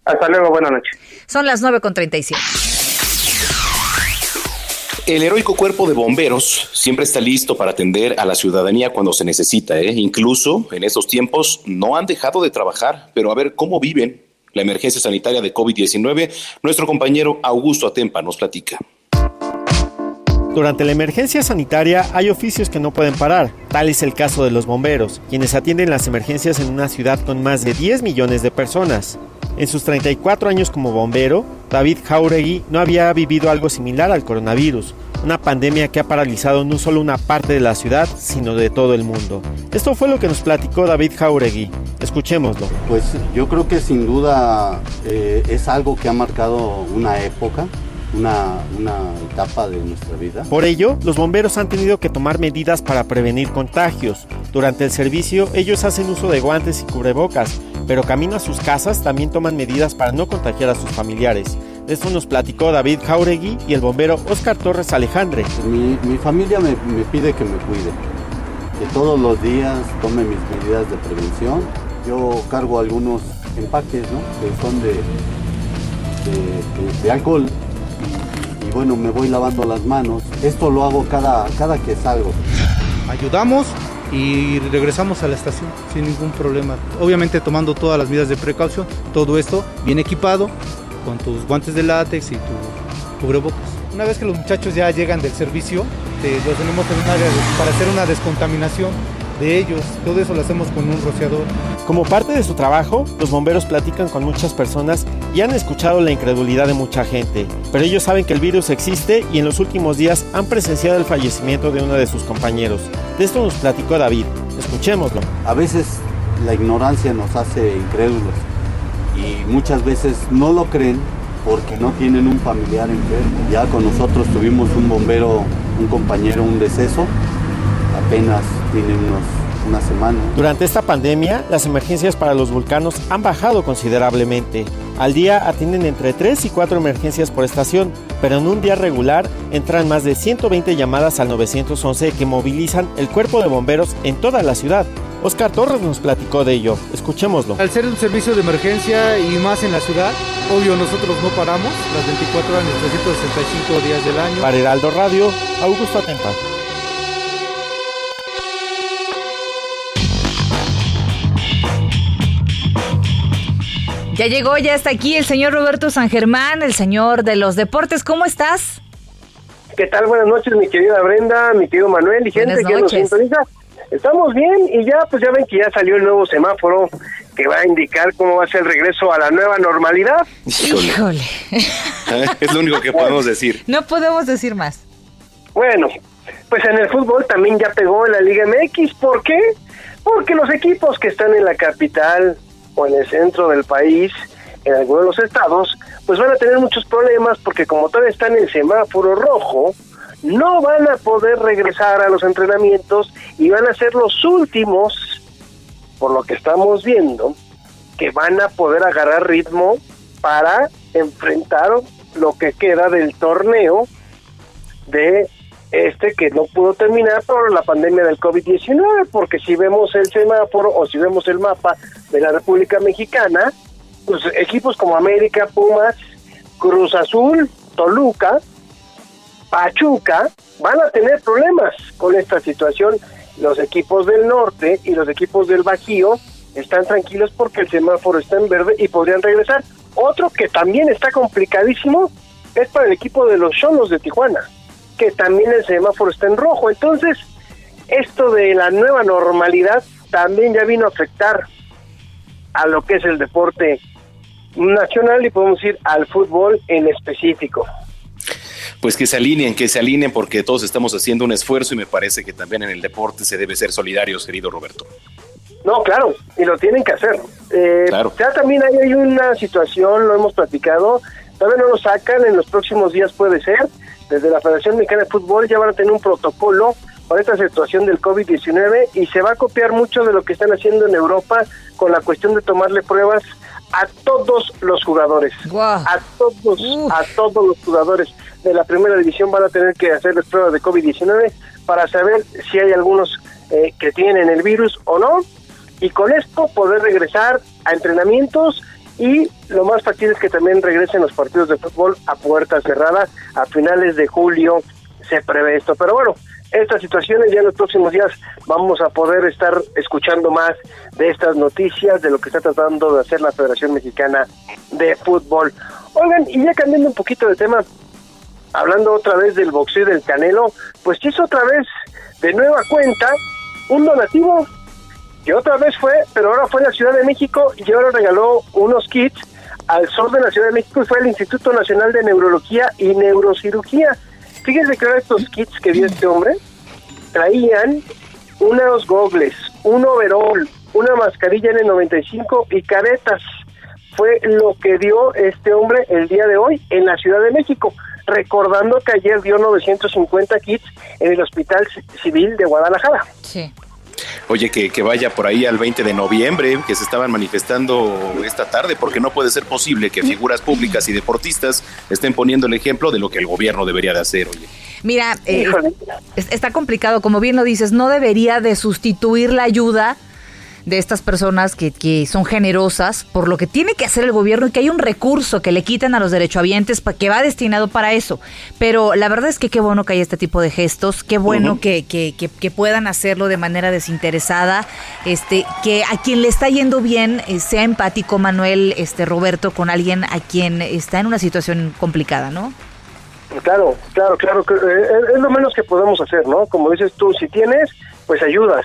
Hasta luego, buenas noches. Son las 9.37. El heroico cuerpo de bomberos siempre está listo para atender a la ciudadanía cuando se necesita. ¿eh? Incluso en estos tiempos no han dejado de trabajar, pero a ver cómo viven la emergencia sanitaria de COVID-19. Nuestro compañero Augusto Atempa nos platica. Durante la emergencia sanitaria hay oficios que no pueden parar, tal es el caso de los bomberos, quienes atienden las emergencias en una ciudad con más de 10 millones de personas. En sus 34 años como bombero, David Jauregui no había vivido algo similar al coronavirus, una pandemia que ha paralizado no solo una parte de la ciudad, sino de todo el mundo. Esto fue lo que nos platicó David Jauregui. Escuchémoslo. Pues yo creo que sin duda eh, es algo que ha marcado una época una, etapa de nuestra vida. Por ello, los bomberos han tenido que tomar medidas para prevenir contagios. Durante el servicio, ellos hacen uso de guantes y cubrebocas, pero camino a sus casas también toman medidas para no contagiar a sus familiares. De esto nos platicó David Jauregui y el bombero Oscar Torres Alejandre. Mi, familia me, pide que me cuide, que todos los días tome mis medidas de prevención. Yo cargo algunos empaques, ¿no? Que son de, de alcohol y bueno, me voy lavando las manos. Esto lo hago cada, cada que salgo. Ayudamos y regresamos a la estación sin ningún problema. Obviamente tomando todas las medidas de precaución, todo esto bien equipado, con tus guantes de látex y tu cubrebocas. Una vez que los muchachos ya llegan del servicio, los tenemos en un área para hacer una descontaminación de ellos. Todo eso lo hacemos con un rociador. Como parte de su trabajo, los bomberos platican con muchas personas y han escuchado la incredulidad de mucha gente, pero ellos saben que el virus existe y en los últimos días han presenciado el fallecimiento de uno de sus compañeros. De esto nos platicó David. Escuchémoslo. A veces la ignorancia nos hace incrédulos y muchas veces no lo creen porque no tienen un familiar enfermo. Ya con nosotros tuvimos un bombero, un compañero, un deceso, apenas tiene unos una semana. Durante esta pandemia, las emergencias para los vulcanos han bajado considerablemente. Al día atienden entre 3 y 4 emergencias por estación, pero en un día regular entran más de 120 llamadas al 911 que movilizan el cuerpo de bomberos en toda la ciudad. Oscar Torres nos platicó de ello. Escuchémoslo. Al ser un servicio de emergencia y más en la ciudad, obvio nosotros no paramos las 24 horas, 365 días del año. Para Heraldo Radio, Augusto Atempa. Ya llegó, ya está aquí el señor Roberto San Germán, el señor de los deportes. ¿Cómo estás? ¿Qué tal? Buenas noches, mi querida Brenda, mi querido Manuel y gente que nos sintoniza. Estamos bien y ya, pues ya ven que ya salió el nuevo semáforo que va a indicar cómo va a ser el regreso a la nueva normalidad. Híjole. es lo único que podemos decir. No podemos decir más. Bueno, pues en el fútbol también ya pegó en la Liga MX. ¿Por qué? Porque los equipos que están en la capital, en el centro del país, en algunos de los estados, pues van a tener muchos problemas porque como todavía están en el semáforo rojo, no van a poder regresar a los entrenamientos y van a ser los últimos, por lo que estamos viendo, que van a poder agarrar ritmo para enfrentar lo que queda del torneo de este que no pudo terminar por la pandemia del COVID-19, porque si vemos el semáforo o si vemos el mapa de la República Mexicana, pues equipos como América, Pumas, Cruz Azul, Toluca, Pachuca, van a tener problemas con esta situación. Los equipos del norte y los equipos del Bajío están tranquilos porque el semáforo está en verde y podrían regresar. Otro que también está complicadísimo es para el equipo de los Cholos de Tijuana que también el semáforo está en rojo. Entonces, esto de la nueva normalidad también ya vino a afectar a lo que es el deporte nacional y podemos ir al fútbol en específico. Pues que se alineen, que se alineen porque todos estamos haciendo un esfuerzo y me parece que también en el deporte se debe ser solidarios, querido Roberto. No, claro, y lo tienen que hacer. Eh, claro. Ya también hay, hay una situación, lo hemos platicado, todavía no lo sacan, en los próximos días puede ser, desde la Federación Mexicana de Fútbol ya van a tener un protocolo para esta situación del COVID-19 y se va a copiar mucho de lo que están haciendo en Europa con la cuestión de tomarle pruebas a todos los jugadores. A todos, a todos los jugadores de la primera división van a tener que hacerles pruebas de COVID-19 para saber si hay algunos eh, que tienen el virus o no. Y con esto poder regresar a entrenamientos y lo más factible es que también regresen los partidos de fútbol a puerta cerrada a finales de julio se prevé esto. Pero bueno estas situaciones ya en los próximos días vamos a poder estar escuchando más de estas noticias de lo que está tratando de hacer la Federación Mexicana de Fútbol. Oigan y ya cambiando un poquito de tema hablando otra vez del boxeo y del canelo pues hizo otra vez de nueva cuenta un donativo y otra vez fue, pero ahora fue en la Ciudad de México y ahora regaló unos kits al sol de la Ciudad de México y fue el Instituto Nacional de Neurología y Neurocirugía. Fíjense que estos kits que dio este hombre traían unos gogles, un overall, una mascarilla N95 y caretas. Fue lo que dio este hombre el día de hoy en la Ciudad de México, recordando que ayer dio 950 kits en el Hospital Civil de Guadalajara. Sí. Oye, que, que, vaya por ahí al 20 de noviembre, que se estaban manifestando esta tarde, porque no puede ser posible que figuras públicas y deportistas estén poniendo el ejemplo de lo que el gobierno debería de hacer, oye. Mira, eh, está complicado, como bien lo dices, no debería de sustituir la ayuda de estas personas que, que, son generosas por lo que tiene que hacer el gobierno y que hay un recurso que le quitan a los derechohabientes que va destinado para eso. Pero la verdad es que qué bueno que hay este tipo de gestos, qué bueno que, que, que, puedan hacerlo de manera desinteresada, este, que a quien le está yendo bien eh, sea empático Manuel, este Roberto, con alguien a quien está en una situación complicada, ¿no? Claro, claro, claro, eh, es lo menos que podemos hacer, ¿no? Como dices tú, si tienes, pues ayudas.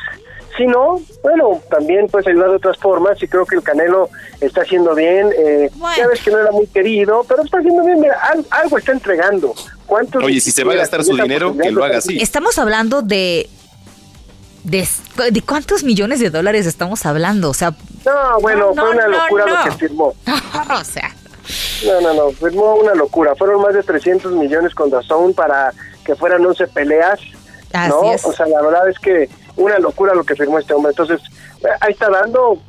Si no, bueno, también puedes ayudar de otras formas y creo que el Canelo está haciendo bien. Eh, Ya ves que no era muy querido, pero está haciendo bien. Mira, algo, está entregando. ¿Cuántos Oye, si se va a gastar su dinero, que lo haga así. Estamos hablando de, de, de. cuántos millones de dólares estamos hablando? O sea. No, bueno, fue una locura lo que firmó. o sea. No, no, no, firmó una locura. Fueron más de 300 millones con Dazón para que fueran 11 peleas. ¿no? O sea, la verdad es que una locura lo que firmó este hombre. Entonces, ahí está dando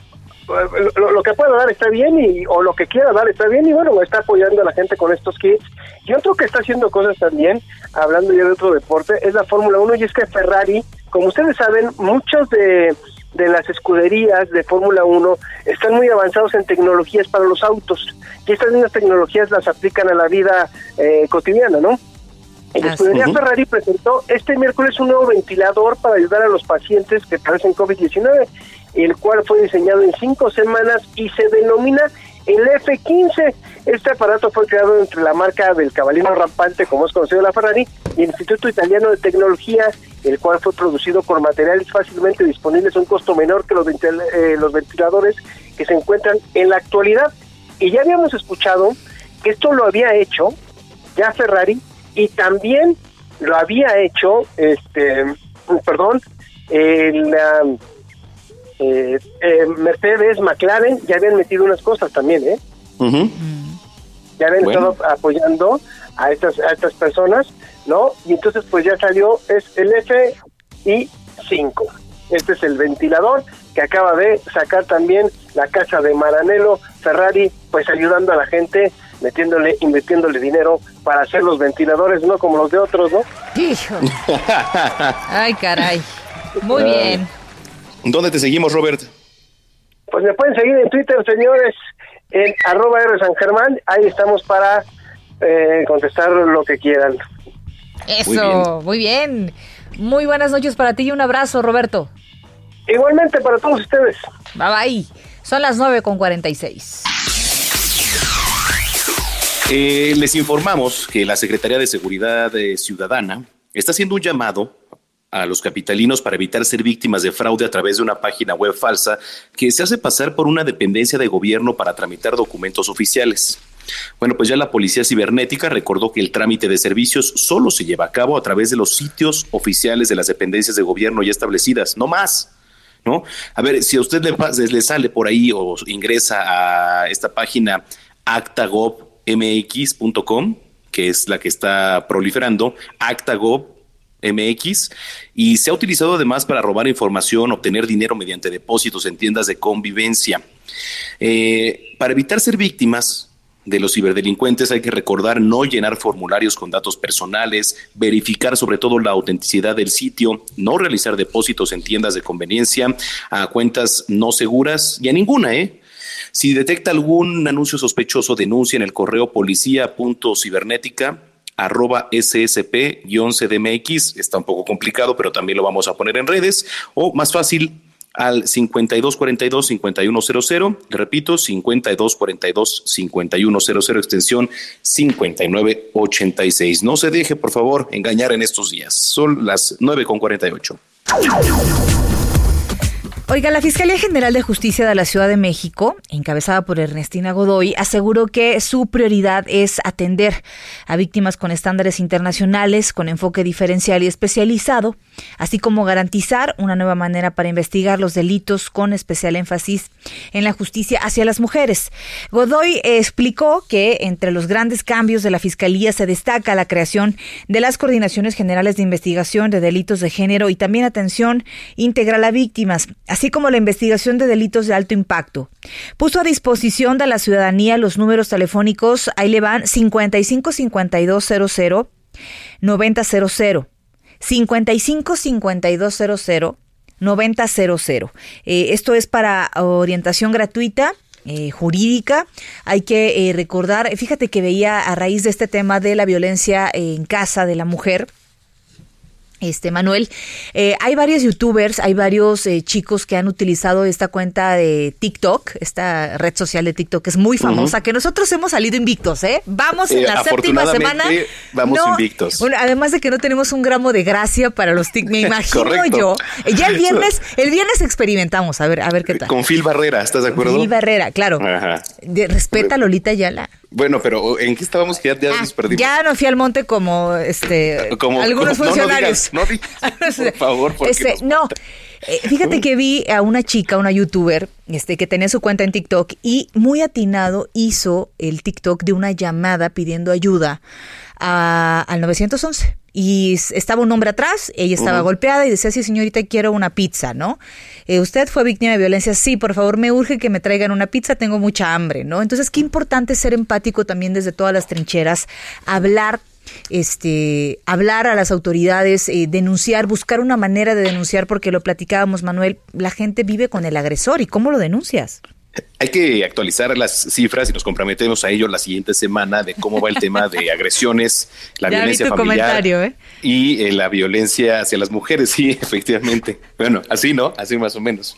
eh, lo, que pueda dar está bien y o lo que quiera dar está bien y bueno está apoyando a la gente con estos kits y otro que está haciendo cosas también hablando ya de otro deporte es la Fórmula 1 y es que Ferrari como ustedes saben muchos de de las escuderías de Fórmula 1 están muy avanzados en tecnologías para los autos y estas mismas tecnologías las aplican a la vida eh, cotidiana, ¿no? La escudería Ferrari presentó este miércoles un nuevo ventilador para ayudar a los pacientes que padecen COVID-19, el cual fue diseñado en cinco semanas y se denomina el F-15. Este aparato fue creado entre la marca del caballino rampante, como es conocido la Ferrari, y el Instituto Italiano de Tecnología el cual fue producido con materiales fácilmente disponibles a un costo menor que los, eh, los ventiladores que se encuentran en la actualidad. Y ya habíamos escuchado que esto lo había hecho ya Ferrari y también lo había hecho, este, perdón, el, eh, eh, Mercedes, McLaren, ya habían metido unas cosas también, ¿eh? Ya habían estado apoyando a estas, a estas personas ¿no? Y entonces pues ya salió, es el FI5. Este es el ventilador que acaba de sacar también la casa de Maranello, Ferrari, pues ayudando a la gente, metiéndole, invirtiéndole dinero para hacer los ventiladores, no como los de otros, ¿no? Ay, caray. Muy bien. ¿Dónde te seguimos, Robert? Pues me pueden seguir en Twitter, señores, en arroba R San Germán. Ahí estamos para eh, contestar lo que quieran. Eso, muy bien. muy buenas noches para ti y un abrazo, Roberto. Igualmente para todos ustedes. Bye bye. Son las 9 con 46. Eh, les informamos que la Secretaría de Seguridad eh, Ciudadana está haciendo un llamado a los capitalinos para evitar ser víctimas de fraude a través de una página web falsa que se hace pasar por una dependencia de gobierno para tramitar documentos oficiales. Bueno, pues ya la Policía Cibernética recordó que el trámite de servicios solo se lleva a cabo a través de los sitios oficiales de las dependencias de gobierno ya establecidas, no más. ¿No? A ver, si a usted le, le sale por ahí o ingresa a esta página actagov.mx.com, que es la que está proliferando, actagov MX y se ha utilizado además para robar información, obtener dinero mediante depósitos en tiendas de convivencia. Eh, para evitar ser víctimas, de los ciberdelincuentes hay que recordar no llenar formularios con datos personales, verificar sobre todo la autenticidad del sitio, no realizar depósitos en tiendas de conveniencia a cuentas no seguras y a ninguna, ¿eh? Si detecta algún anuncio sospechoso, denuncia en el correo policía.cibernética arroba ssp-cdmx. Está un poco complicado, pero también lo vamos a poner en redes. O más fácil, al 5242-5100. Repito, 5242-5100, extensión 5986. No se deje, por favor, engañar en estos días. Son las 9 con 48. Oiga, la Fiscalía General de Justicia de la Ciudad de México, encabezada por Ernestina Godoy, aseguró que su prioridad es atender a víctimas con estándares internacionales, con enfoque diferencial y especializado, así como garantizar una nueva manera para investigar los delitos con especial énfasis en la justicia hacia las mujeres. Godoy explicó que entre los grandes cambios de la Fiscalía se destaca la creación de las coordinaciones generales de investigación de delitos de género y también atención integral a víctimas así como la investigación de delitos de alto impacto. Puso a disposición de la ciudadanía los números telefónicos, ahí le van 555200 9000 555200 9000. Eh, esto es para orientación gratuita. Eh, jurídica. Hay que eh, recordar, fíjate que veía a raíz de este tema de la violencia en casa de la mujer, este Manuel, eh, hay varios youtubers, hay varios eh, chicos que han utilizado esta cuenta de TikTok, esta red social de TikTok que es muy famosa, que nosotros hemos salido invictos, ¿eh? Vamos en la séptima semana. Vamos invictos. además de que no tenemos un gramo de gracia para los TikTok, me imagino yo. Ya el viernes, el viernes experimentamos, a ver, a ver qué tal. Con Phil Barrera, ¿estás de acuerdo? Phil Barrera, claro. Respeta a Lolita Yala. Bueno, pero ¿en qué estábamos que ya, ya nos perdimos? Ya no fui al monte como este algunos funcionarios. No, digas, por favor, porque este, no. Eh, fíjate que vi a una chica, una youtuber, este, que tenía su cuenta en TikTok y muy atinado hizo el TikTok de una llamada pidiendo ayuda a, al 911 y estaba un hombre atrás, ella estaba golpeada y decía, sí, señorita, quiero una pizza, ¿no? Eh, ¿Usted fue víctima de violencia? Sí, por favor, me urge que me traigan una pizza, tengo mucha hambre, ¿no? Entonces, qué importante ser empático también desde todas las trincheras, hablar este, hablar a las autoridades, eh, denunciar, buscar una manera de denunciar, porque lo platicábamos, Manuel, la gente vive con el agresor y cómo lo denuncias. Hay que actualizar las cifras y nos comprometemos a ello la siguiente semana de cómo va el tema de agresiones, la violencia familiar ¿eh? y eh, la violencia hacia las mujeres. Sí, efectivamente. Bueno, así no, así más o menos.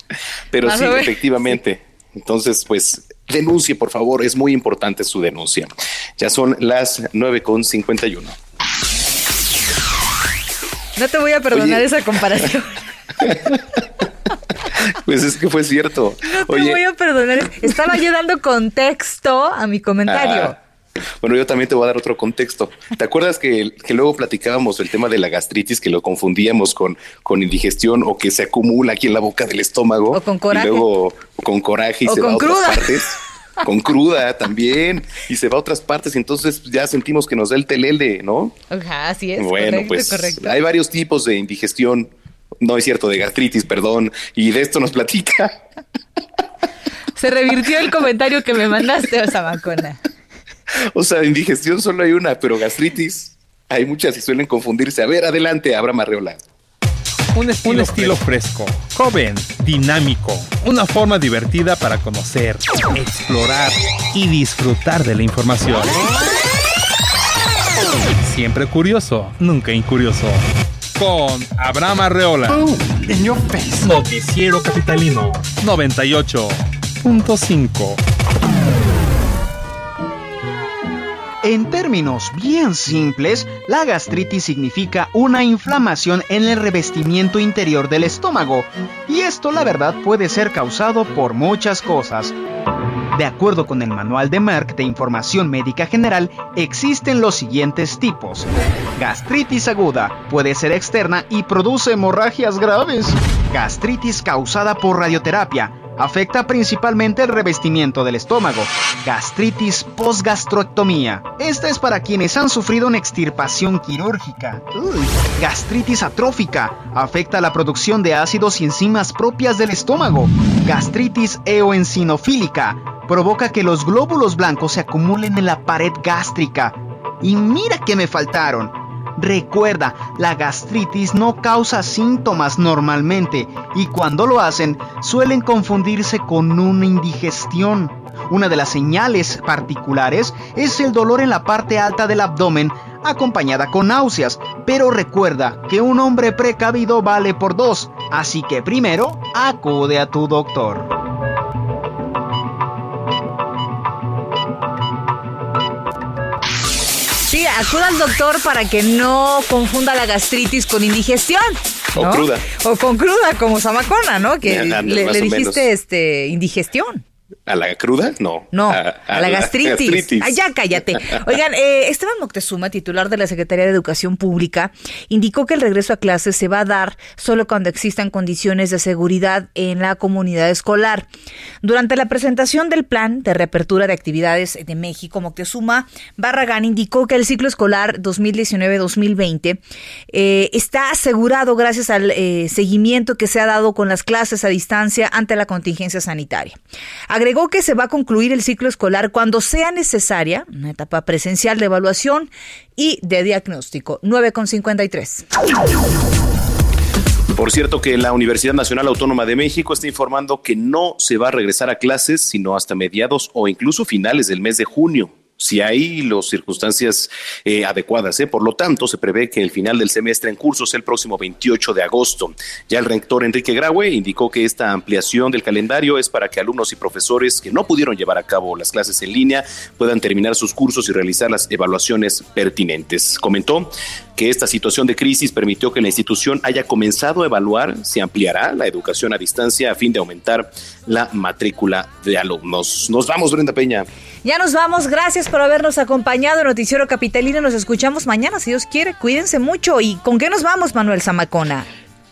Pero sí, efectivamente. Entonces, pues denuncie, por favor. Es muy importante su denuncia. Ya son las 9.51. No te voy a perdonar esa comparación. Pues es que fue cierto. No te voy a perdonar. Estaba yo dando contexto a mi comentario. Ah, bueno, yo también te voy a dar otro contexto. ¿Te acuerdas que, luego platicábamos el tema de la gastritis, que lo confundíamos con, con indigestión o que se acumula aquí en la boca del estómago? O con coraje. Y luego con coraje y se va a otras partes. Con cruda también, y se va a otras partes, entonces ya sentimos que nos da el telele, ¿no? Ajá, así es. Bueno, pues hay varios tipos de indigestión no es cierto, de gastritis, perdón, y de esto nos platica. Se revirtió el comentario que me mandaste, Osamacona. O sea, indigestión solo hay una, pero gastritis hay muchas y suelen confundirse. A ver, adelante, Abraham Arreola. Un estilo, Un estilo fresco, joven, dinámico, una forma divertida para conocer, explorar y disfrutar de la información. Siempre curioso, nunca incurioso con Abraham Arreola. en your face. Noticiero Capitalino 98.5. En términos bien simples, la gastritis significa una inflamación en el revestimiento interior del estómago, y esto la verdad puede ser causado por muchas cosas. De acuerdo con el Manual de Merck de Información Médica General, existen los siguientes tipos. Gastritis aguda puede ser externa y produce hemorragias graves. Gastritis causada por radioterapia afecta principalmente el revestimiento del estómago. Gastritis postgastrectomía. Esta es para quienes han sufrido una extirpación quirúrgica. Gastritis atrófica. Afecta la producción de ácidos y enzimas propias del estómago. Gastritis eoencinofílica provoca que los glóbulos blancos se acumulen en la pared gástrica. Y mira que me faltaron. Recuerda, la gastritis no causa síntomas normalmente y cuando lo hacen suelen confundirse con una indigestión. Una de las señales particulares es el dolor en la parte alta del abdomen acompañada con náuseas, pero recuerda que un hombre precavido vale por dos, así que primero acude a tu doctor. Acuda al doctor para que no confunda la gastritis con indigestión. O cruda. O con cruda, como Samacona, ¿no? Que le, dijiste este indigestión. ¿A la cruda? No. No, a, la, gastritis. Ay, ya cállate. Oigan, eh, Esteban Moctezuma, titular de la Secretaría de Educación Pública, indicó que el regreso a clases se va a dar solo cuando existan condiciones de seguridad en la comunidad escolar. Durante la presentación del plan de reapertura de actividades de México, Moctezuma Barragán indicó que el ciclo escolar 2019-2020 eh, está asegurado gracias al eh, seguimiento que se ha dado con las clases a distancia ante la contingencia sanitaria. Agregó que se va a concluir el ciclo escolar cuando sea necesaria una etapa presencial de evaluación y de diagnóstico. 9,53. Por cierto que la Universidad Nacional Autónoma de México está informando que no se va a regresar a clases sino hasta mediados o incluso finales del mes de junio si hay las circunstancias eh, adecuadas. ¿eh? Por lo tanto, se prevé que el final del semestre en curso sea el próximo 28 de agosto. Ya el rector Enrique Graue indicó que esta ampliación del calendario es para que alumnos y profesores que no pudieron llevar a cabo las clases en línea puedan terminar sus cursos y realizar las evaluaciones pertinentes. Comentó que esta situación de crisis permitió que la institución haya comenzado a evaluar si ampliará la educación a distancia a fin de aumentar la matrícula de alumnos. Nos vamos, Brenda Peña. Ya nos vamos. Gracias por habernos acompañado en Noticiero Capitalino. Nos escuchamos mañana, si Dios quiere. Cuídense mucho. ¿Y con qué nos vamos, Manuel Zamacona?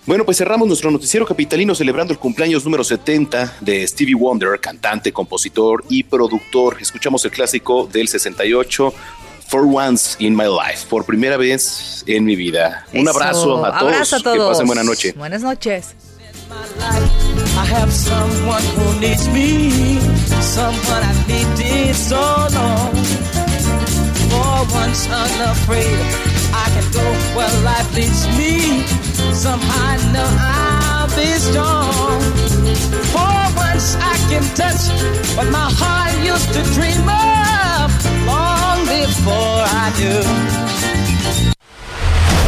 Bueno, pues cerramos nuestro noticiero capitalino celebrando el cumpleaños número 70 de Stevie Wonder, cantante, compositor y productor. Escuchamos el clásico del 68, For Once in My Life, por primera vez en mi vida. Un abrazo a todos. Abrazo a todos. Que pasen buena noche. Buenas noches. I have someone who needs me, someone I needed so long. For once unafraid, I can go where life leads me. Somehow I know I'll be strong. For once I can touch what my heart used to dream of long before I knew.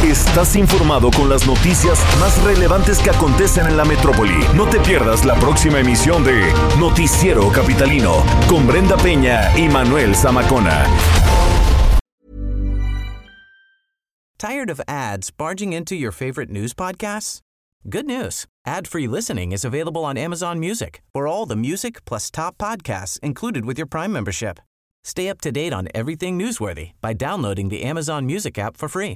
Estás informado con las noticias más relevantes que acontecen en la metrópoli. No te pierdas la próxima emisión de Noticiero Capitalino con Brenda Peña y Manuel Zamacona. Tired of ads barging into your favorite news podcasts? Good news. Ad-free listening is available on Amazon Music. For all the music plus top podcasts included with your Prime membership. Stay up to date on everything newsworthy by downloading the Amazon Music app for free